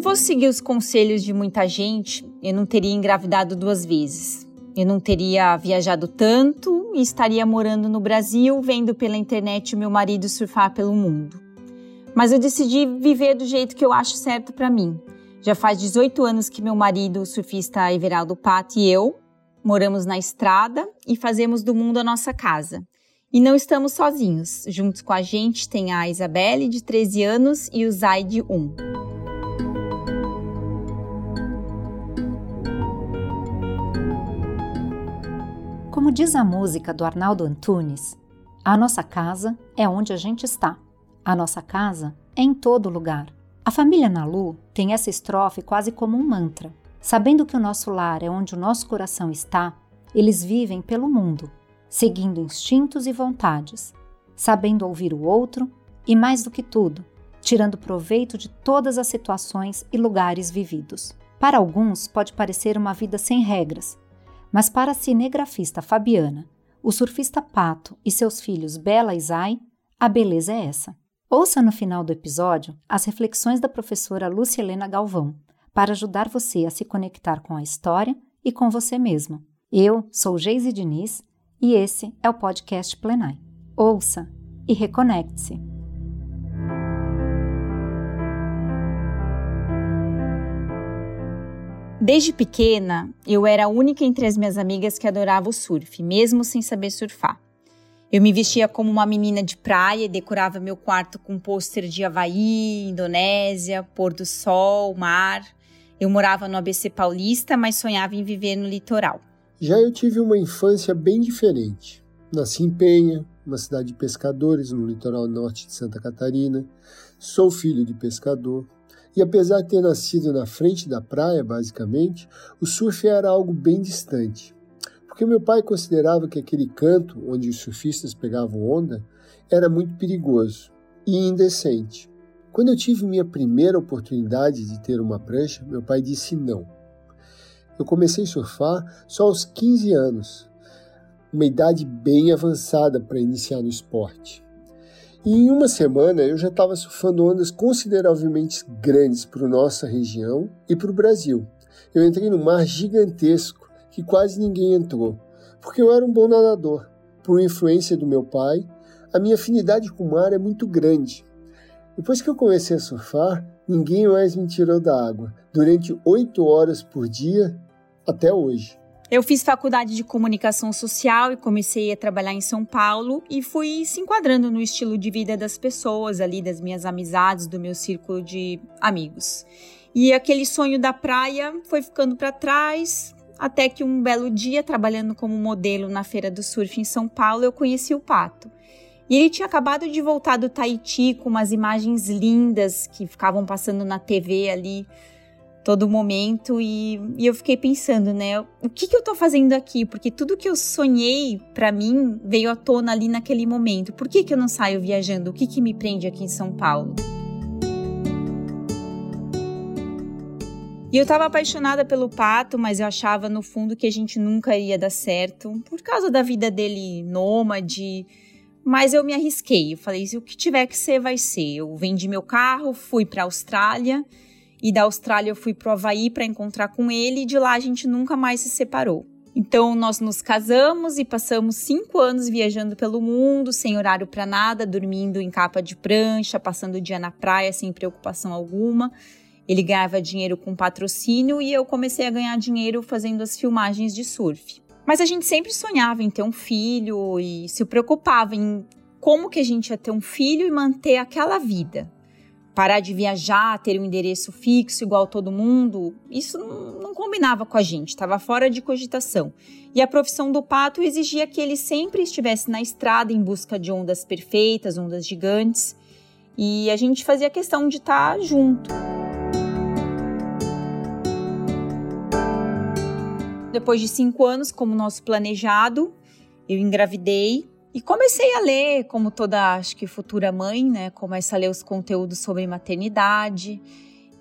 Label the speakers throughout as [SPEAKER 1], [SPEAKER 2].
[SPEAKER 1] eu fosse seguir os conselhos de muita gente, eu não teria engravidado duas vezes. Eu não teria viajado tanto e estaria morando no Brasil, vendo pela internet o meu marido surfar pelo mundo. Mas eu decidi viver do jeito que eu acho certo para mim. Já faz 18 anos que meu marido, o surfista Everaldo Pato e eu moramos na estrada e fazemos do mundo a nossa casa. E não estamos sozinhos. Juntos com a gente tem a Isabelle, de 13 anos, e o Zay, de 1.
[SPEAKER 2] Como diz a música do Arnaldo Antunes, a nossa casa é onde a gente está. A nossa casa é em todo lugar. A família Nalu tem essa estrofe quase como um mantra. Sabendo que o nosso lar é onde o nosso coração está, eles vivem pelo mundo, seguindo instintos e vontades, sabendo ouvir o outro e, mais do que tudo, tirando proveito de todas as situações e lugares vividos. Para alguns, pode parecer uma vida sem regras, mas para a cinegrafista Fabiana, o surfista Pato e seus filhos Bela e Zay, a beleza é essa. Ouça no final do episódio as reflexões da professora Lúcia Helena Galvão, para ajudar você a se conectar com a história e com você mesma. Eu sou Geise Diniz e esse é o podcast Plenai. Ouça e reconecte-se.
[SPEAKER 1] Desde pequena, eu era a única entre as minhas amigas que adorava o surf, mesmo sem saber surfar. Eu me vestia como uma menina de praia e decorava meu quarto com pôster de Havaí, Indonésia, pôr do sol, mar. Eu morava no ABC Paulista, mas sonhava em viver no litoral.
[SPEAKER 3] Já eu tive uma infância bem diferente. Nasci em Penha, uma cidade de pescadores no litoral norte de Santa Catarina. Sou filho de pescador. E apesar de ter nascido na frente da praia, basicamente, o surf era algo bem distante. Porque meu pai considerava que aquele canto onde os surfistas pegavam onda era muito perigoso e indecente. Quando eu tive minha primeira oportunidade de ter uma prancha, meu pai disse não. Eu comecei a surfar só aos 15 anos, uma idade bem avançada para iniciar no esporte. E em uma semana eu já estava surfando ondas consideravelmente grandes para nossa região e para o Brasil. Eu entrei num mar gigantesco que quase ninguém entrou, porque eu era um bom nadador. Por influência do meu pai, a minha afinidade com o mar é muito grande. Depois que eu comecei a surfar, ninguém mais me tirou da água, durante oito horas por dia até hoje.
[SPEAKER 1] Eu fiz faculdade de comunicação social e comecei a trabalhar em São Paulo e fui se enquadrando no estilo de vida das pessoas ali, das minhas amizades, do meu círculo de amigos. E aquele sonho da praia foi ficando para trás, até que um belo dia, trabalhando como modelo na Feira do Surf em São Paulo, eu conheci o Pato. E ele tinha acabado de voltar do Tahiti com umas imagens lindas que ficavam passando na TV ali todo momento e, e, eu fiquei pensando, né, o que, que eu tô fazendo aqui? Porque tudo que eu sonhei para mim veio à tona ali naquele momento. Por que, que eu não saio viajando? O que, que me prende aqui em São Paulo? E eu tava apaixonada pelo Pato, mas eu achava no fundo que a gente nunca ia dar certo, por causa da vida dele nômade. Mas eu me arrisquei, eu falei, o que tiver que ser, vai ser. Eu vendi meu carro, fui para a Austrália e da Austrália eu fui pro Havaí para encontrar com ele e de lá a gente nunca mais se separou. Então nós nos casamos e passamos cinco anos viajando pelo mundo, sem horário para nada, dormindo em capa de prancha, passando o dia na praia sem preocupação alguma. Ele ganhava dinheiro com patrocínio e eu comecei a ganhar dinheiro fazendo as filmagens de surf. Mas a gente sempre sonhava em ter um filho e se preocupava em como que a gente ia ter um filho e manter aquela vida parar de viajar, ter um endereço fixo igual todo mundo, isso não, combinava com a gente, estava fora de cogitação. E a profissão do pato exigia que ele sempre estivesse na estrada em busca de ondas perfeitas, ondas gigantes, e a gente fazia questão de estar tá junto. Depois de cinco anos, como nosso planejado, eu engravidei e comecei a ler, como toda, acho que futura mãe, né? Começa a ler os conteúdos sobre maternidade.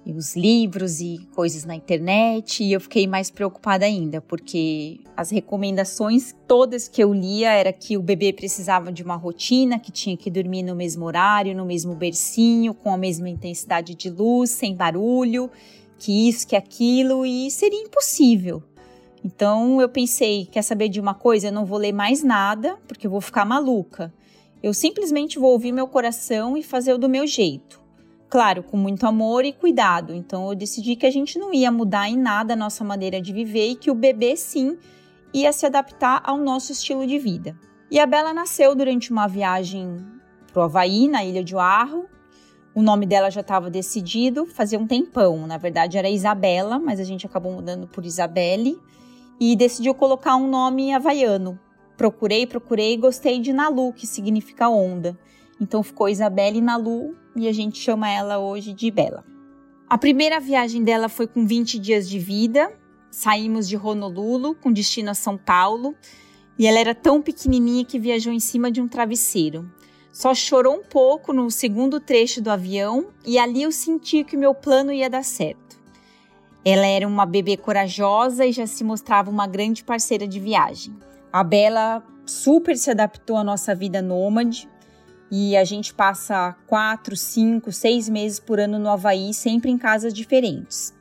[SPEAKER 1] e os livros e coisas na internet, e eu fiquei mais preocupada ainda, porque as recomendações todas que eu lia era que o bebê precisava de uma rotina, que tinha que dormir no mesmo horário, no mesmo bercinho, com a mesma intensidade de luz, sem barulho, que isso, que aquilo, e seria impossível. Então eu pensei, quer saber de uma coisa? Eu não vou ler mais nada, porque eu vou ficar maluca. Eu simplesmente vou ouvir meu coração e fazer do meu jeito. Claro, com muito amor e cuidado. Então eu decidi que a gente não ia mudar em nada a nossa maneira de viver e que o bebê sim ia se adaptar ao nosso estilo de vida. E a Bela nasceu durante uma viagem para o Havaí, na Ilha de Oahu. O nome dela já estava decidido fazia um tempão. Na verdade era Isabela, mas a gente acabou mudando por Isabelle e decidiu colocar um nome havaiano. Procurei, procurei e gostei de Nalu, que significa onda. Então ficou Isabelle Nalu e a gente chama ela hoje de Bela. A primeira viagem dela foi com 20 dias de vida. Saímos de Honolulu com destino a São Paulo e ela era tão pequenininha que viajou em cima de um travesseiro. Só chorou um pouco no segundo trecho do avião e ali eu senti que o meu plano ia dar certo. Ela era uma bebê corajosa e já se mostrava uma grande parceira de viagem. A Bela super se adaptou à nossa vida nômade e a gente passa quatro, cinco, seis meses por ano no Havaí, sempre em casas diferentes.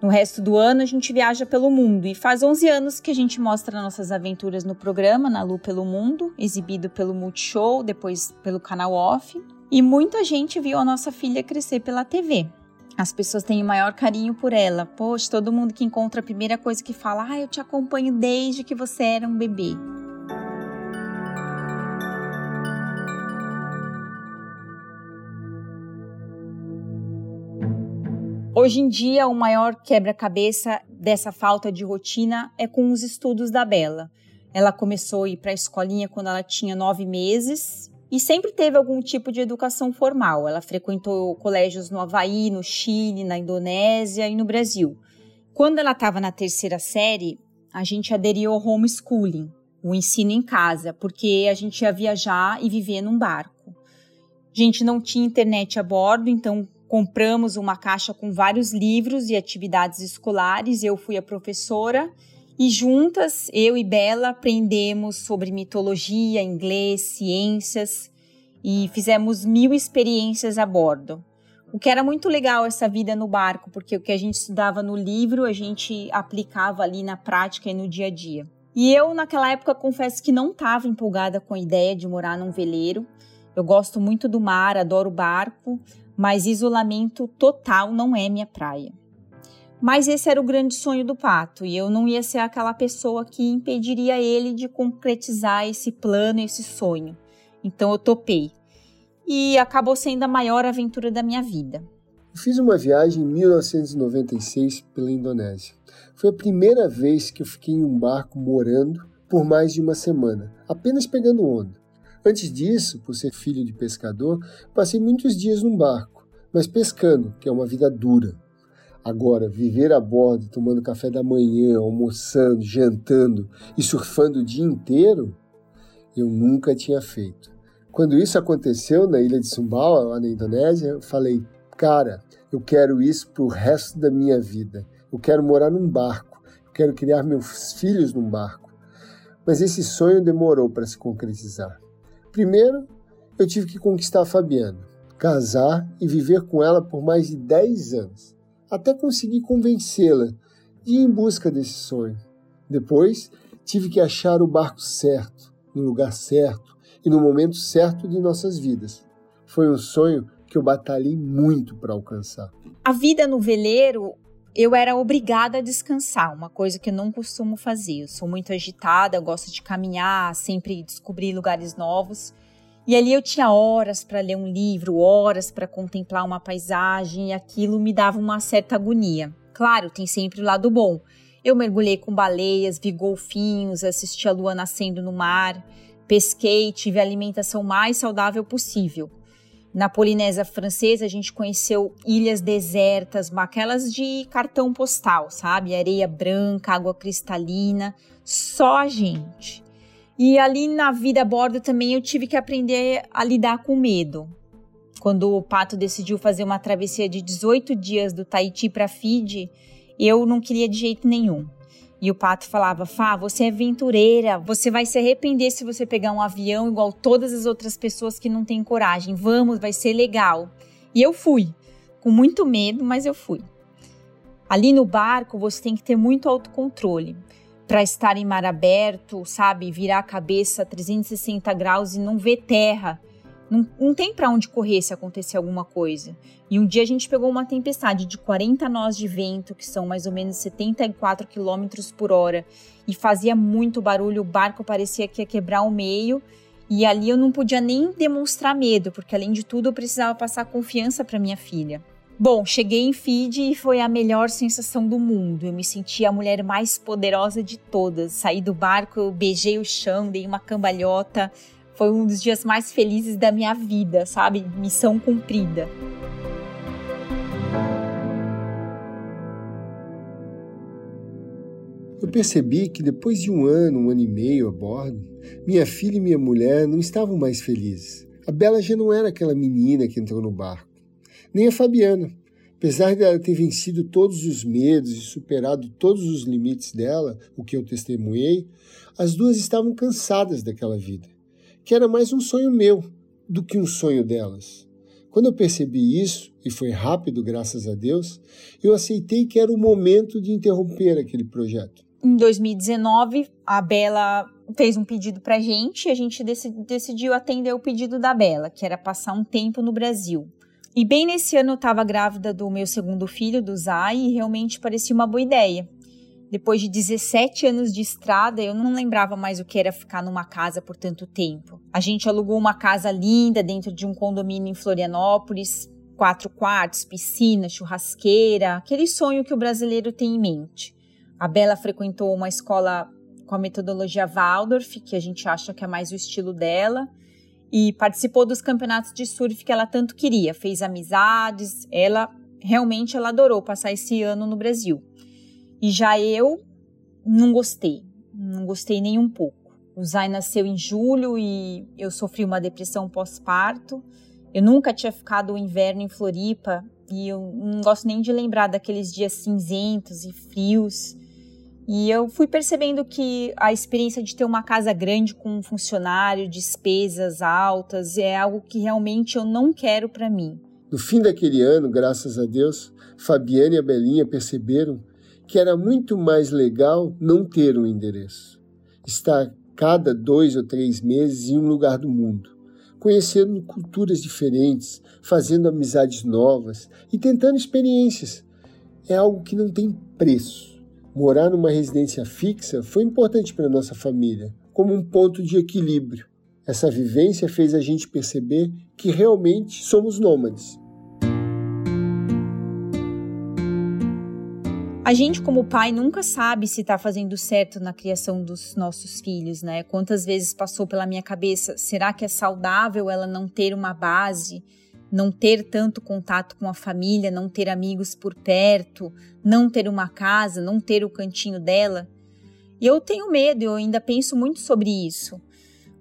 [SPEAKER 1] No resto do ano, a gente viaja pelo mundo e faz 11 anos que a gente mostra nossas aventuras no programa Na Lu pelo Mundo, exibido pelo Multishow, depois pelo canal Off. E muita gente viu a nossa filha crescer pela TV. As pessoas têm o maior carinho por ela. Poxa, todo mundo que encontra a primeira coisa que fala: Ah, eu te acompanho desde que você era um bebê. Hoje em dia, o maior quebra-cabeça dessa falta de rotina é com os estudos da Bela. Ela começou a ir para a escolinha quando ela tinha nove meses e sempre teve algum tipo de educação formal. Ela frequentou colégios no Havaí, no Chile, na Indonésia e no Brasil. Quando ela estava na terceira série, a gente aderiu ao homeschooling, o ensino em casa, porque a gente ia viajar e viver num barco. A gente não tinha internet a bordo, então compramos uma caixa com vários livros e atividades escolares. Eu fui a professora e juntas, eu e Bela, aprendemos sobre mitologia, inglês, ciências e fizemos mil experiências a bordo. O que era muito legal essa vida no barco, porque o que a gente estudava no livro, a gente aplicava ali na prática e no dia a dia. E eu, naquela época, confesso que não estava empolgada com a ideia de morar num veleiro. Eu gosto muito do mar, adoro barco, mas isolamento total não é minha praia. Mas esse era o grande sonho do pato e eu não ia ser aquela pessoa que impediria ele de concretizar esse plano, esse sonho. Então eu topei. E acabou sendo a maior aventura da minha vida.
[SPEAKER 3] fiz uma viagem em 1996 pela Indonésia. Foi a primeira vez que eu fiquei em um barco morando por mais de uma semana, apenas pegando onda. Antes disso, por ser filho de pescador, passei muitos dias num barco, mas pescando, que é uma vida dura. Agora, viver a bordo, tomando café da manhã, almoçando, jantando e surfando o dia inteiro, eu nunca tinha feito. Quando isso aconteceu na ilha de Sumbawa, lá na Indonésia, eu falei, cara, eu quero isso para o resto da minha vida. Eu quero morar num barco, eu quero criar meus filhos num barco. Mas esse sonho demorou para se concretizar. Primeiro, eu tive que conquistar a Fabiana, casar e viver com ela por mais de 10 anos até conseguir convencê-la de ir em busca desse sonho. Depois, tive que achar o barco certo, no lugar certo e no momento certo de nossas vidas. Foi um sonho que eu batalhei muito para alcançar.
[SPEAKER 1] A vida no veleiro, eu era obrigada a descansar, uma coisa que eu não costumo fazer. Eu sou muito agitada, gosto de caminhar, sempre descobrir lugares novos. E ali eu tinha horas para ler um livro, horas para contemplar uma paisagem, e aquilo me dava uma certa agonia. Claro, tem sempre o lado bom. Eu mergulhei com baleias, vi golfinhos, assisti a lua nascendo no mar, pesquei, tive a alimentação mais saudável possível. Na Polinésia Francesa, a gente conheceu ilhas desertas, aquelas de cartão postal, sabe? Areia branca, água cristalina, só a gente. E ali na vida a bordo também eu tive que aprender a lidar com medo. Quando o Pato decidiu fazer uma travessia de 18 dias do Tahiti para Fiji, eu não queria de jeito nenhum. E o Pato falava: Fá, você é aventureira, você vai se arrepender se você pegar um avião igual todas as outras pessoas que não têm coragem. Vamos, vai ser legal. E eu fui, com muito medo, mas eu fui. Ali no barco você tem que ter muito autocontrole para estar em mar aberto, sabe? Virar a cabeça 360 graus e não ver terra. Não, não tem para onde correr se acontecer alguma coisa. E um dia a gente pegou uma tempestade de 40 nós de vento, que são mais ou menos 74 km por hora, e fazia muito barulho. O barco parecia que ia quebrar o meio. E ali eu não podia nem demonstrar medo, porque além de tudo eu precisava passar confiança para minha filha. Bom, cheguei em Fiji e foi a melhor sensação do mundo. Eu me senti a mulher mais poderosa de todas. Saí do barco, eu beijei o chão, dei uma cambalhota. Foi um dos dias mais felizes da minha vida, sabe? Missão cumprida.
[SPEAKER 3] Eu percebi que depois de um ano, um ano e meio a bordo, minha filha e minha mulher não estavam mais felizes. A Bela já não era aquela menina que entrou no barco nem a Fabiana. Apesar dela ter vencido todos os medos e superado todos os limites dela, o que eu testemunhei, as duas estavam cansadas daquela vida, que era mais um sonho meu do que um sonho delas. Quando eu percebi isso, e foi rápido, graças a Deus, eu aceitei que era o momento de interromper aquele projeto.
[SPEAKER 1] Em 2019, a Bela fez um pedido para a gente e a gente decidiu atender o pedido da Bela, que era passar um tempo no Brasil. E bem nesse ano eu estava grávida do meu segundo filho, do Zay, e realmente parecia uma boa ideia. Depois de 17 anos de estrada, eu não lembrava mais o que era ficar numa casa por tanto tempo. A gente alugou uma casa linda dentro de um condomínio em Florianópolis, quatro quartos, piscina, churrasqueira, aquele sonho que o brasileiro tem em mente. A Bela frequentou uma escola com a metodologia Waldorf, que a gente acha que é mais o estilo dela, e participou dos campeonatos de surf que ela tanto queria, fez amizades, ela realmente ela adorou passar esse ano no Brasil. E já eu não gostei, não gostei nem um pouco. O Zay nasceu em julho e eu sofri uma depressão pós-parto. Eu nunca tinha ficado o inverno em Floripa e eu não gosto nem de lembrar daqueles dias cinzentos e frios. E eu fui percebendo que a experiência de ter uma casa grande com um funcionário, despesas altas, é algo que realmente eu não quero para mim.
[SPEAKER 3] No fim daquele ano, graças a Deus, Fabiana e a Belinha perceberam que era muito mais legal não ter um endereço. Estar cada dois ou três meses em um lugar do mundo, conhecendo culturas diferentes, fazendo amizades novas e tentando experiências. É algo que não tem preço. Morar numa residência fixa foi importante para nossa família, como um ponto de equilíbrio. Essa vivência fez a gente perceber que realmente somos nômades.
[SPEAKER 1] A gente, como pai, nunca sabe se está fazendo certo na criação dos nossos filhos, né? Quantas vezes passou pela minha cabeça, será que é saudável ela não ter uma base? Não ter tanto contato com a família, não ter amigos por perto, não ter uma casa, não ter o cantinho dela. E eu tenho medo, eu ainda penso muito sobre isso.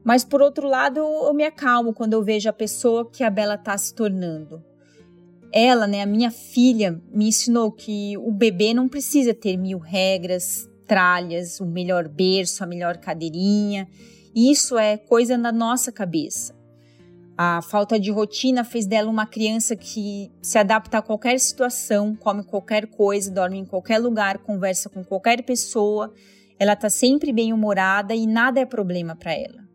[SPEAKER 1] Mas por outro lado, eu me acalmo quando eu vejo a pessoa que a Bela está se tornando. Ela, né, a minha filha, me ensinou que o bebê não precisa ter mil regras, tralhas, o melhor berço, a melhor cadeirinha. Isso é coisa na nossa cabeça. A falta de rotina fez dela uma criança que se adapta a qualquer situação, come qualquer coisa, dorme em qualquer lugar, conversa com qualquer pessoa. Ela está sempre bem humorada e nada é problema para ela.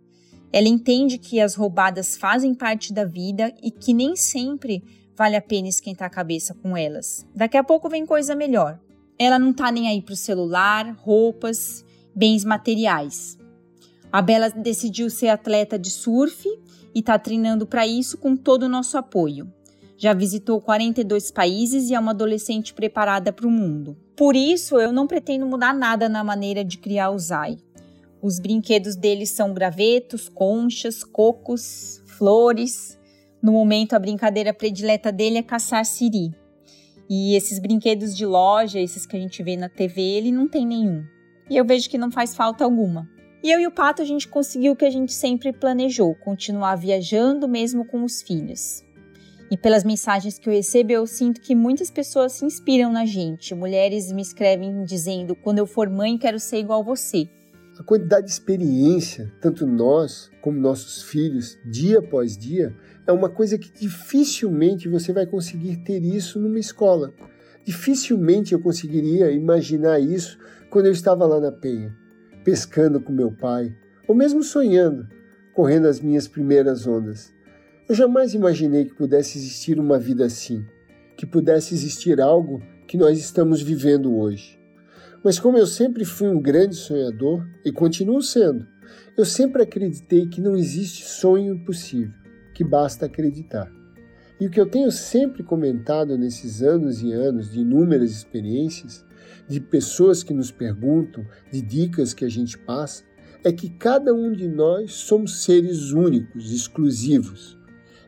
[SPEAKER 1] Ela entende que as roubadas fazem parte da vida e que nem sempre vale a pena esquentar a cabeça com elas. Daqui a pouco vem coisa melhor. Ela não tá nem aí pro celular, roupas, bens materiais. A Bela decidiu ser atleta de surf e está treinando para isso com todo o nosso apoio. Já visitou 42 países e é uma adolescente preparada para o mundo. Por isso, eu não pretendo mudar nada na maneira de criar o Zai. Os brinquedos dele são gravetos, conchas, cocos, flores. No momento, a brincadeira predileta dele é caçar siri. E esses brinquedos de loja, esses que a gente vê na TV, ele não tem nenhum. E eu vejo que não faz falta alguma. E eu e o Pato a gente conseguiu o que a gente sempre planejou, continuar viajando mesmo com os filhos. E pelas mensagens que eu recebo, eu sinto que muitas pessoas se inspiram na gente. Mulheres me escrevem dizendo: quando eu for mãe, quero ser igual você.
[SPEAKER 3] A quantidade de experiência, tanto nós como nossos filhos, dia após dia, é uma coisa que dificilmente você vai conseguir ter isso numa escola. Dificilmente eu conseguiria imaginar isso quando eu estava lá na Penha, pescando com meu pai, ou mesmo sonhando, correndo as minhas primeiras ondas. Eu jamais imaginei que pudesse existir uma vida assim, que pudesse existir algo que nós estamos vivendo hoje. Mas como eu sempre fui um grande sonhador e continuo sendo, eu sempre acreditei que não existe sonho impossível, que basta acreditar. E o que eu tenho sempre comentado nesses anos e anos de inúmeras experiências, de pessoas que nos perguntam, de dicas que a gente passa, é que cada um de nós somos seres únicos, exclusivos,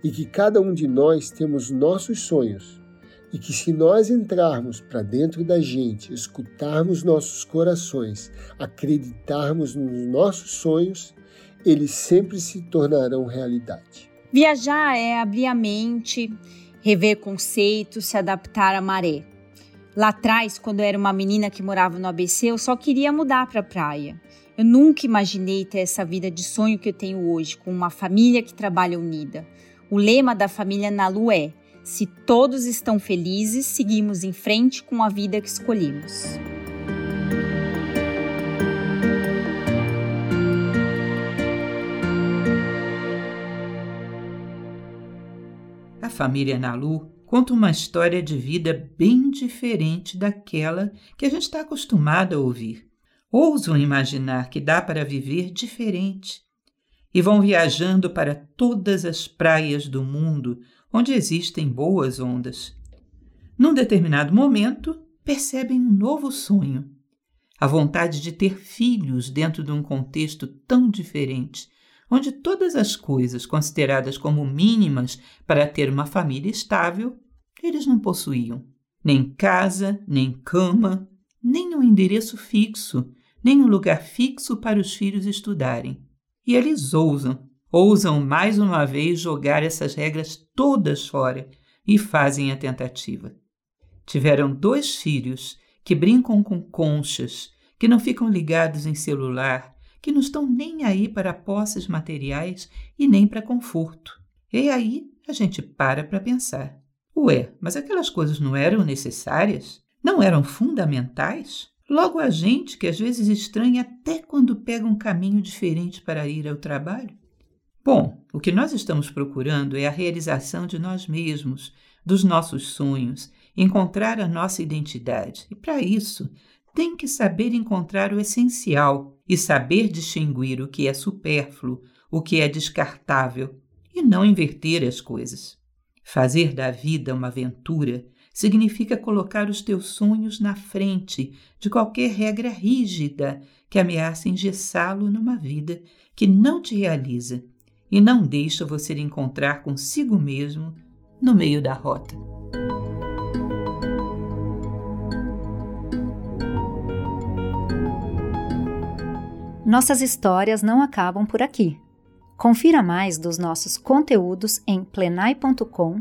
[SPEAKER 3] e que cada um de nós temos nossos sonhos e que se nós entrarmos para dentro da gente, escutarmos nossos corações, acreditarmos nos nossos sonhos, eles sempre se tornarão realidade.
[SPEAKER 1] Viajar é abrir a mente, rever conceitos, se adaptar à maré. Lá atrás, quando eu era uma menina que morava no ABC, eu só queria mudar para a praia. Eu nunca imaginei ter essa vida de sonho que eu tenho hoje, com uma família que trabalha unida. O lema da família Nalu é: se todos estão felizes, seguimos em frente com a vida que escolhemos.
[SPEAKER 4] A família Nalu conta uma história de vida bem diferente daquela que a gente está acostumado a ouvir. Ousam imaginar que dá para viver diferente, e vão viajando para todas as praias do mundo onde existem boas ondas. Num determinado momento, percebem um novo sonho. A vontade de ter filhos dentro de um contexto tão diferente, onde todas as coisas consideradas como mínimas para ter uma família estável, eles não possuíam. Nem casa, nem cama, nem um endereço fixo, nem um lugar fixo para os filhos estudarem. E eles ousam, ousam mais uma vez jogar essas regras todas fora e fazem a tentativa. Tiveram dois filhos que brincam com conchas, que não ficam ligados em celular, que não estão nem aí para posses materiais e nem para conforto. E aí a gente para para pensar: ué, mas aquelas coisas não eram necessárias? Não eram fundamentais? Logo a gente que às vezes estranha até quando pega um caminho diferente para ir ao trabalho. Bom, o que nós estamos procurando é a realização de nós mesmos, dos nossos sonhos, encontrar a nossa identidade. E para isso, tem que saber encontrar o essencial e saber distinguir o que é supérfluo, o que é descartável, e não inverter as coisas. Fazer da vida uma aventura significa colocar os teus sonhos na frente de qualquer regra rígida que ameaça engessá-lo numa vida que não te realiza e não deixa você encontrar consigo mesmo no meio da rota.
[SPEAKER 2] Nossas histórias não acabam por aqui. Confira mais dos nossos conteúdos em plenai.com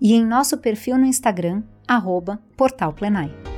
[SPEAKER 2] e em nosso perfil no Instagram arroba Portal Plenai.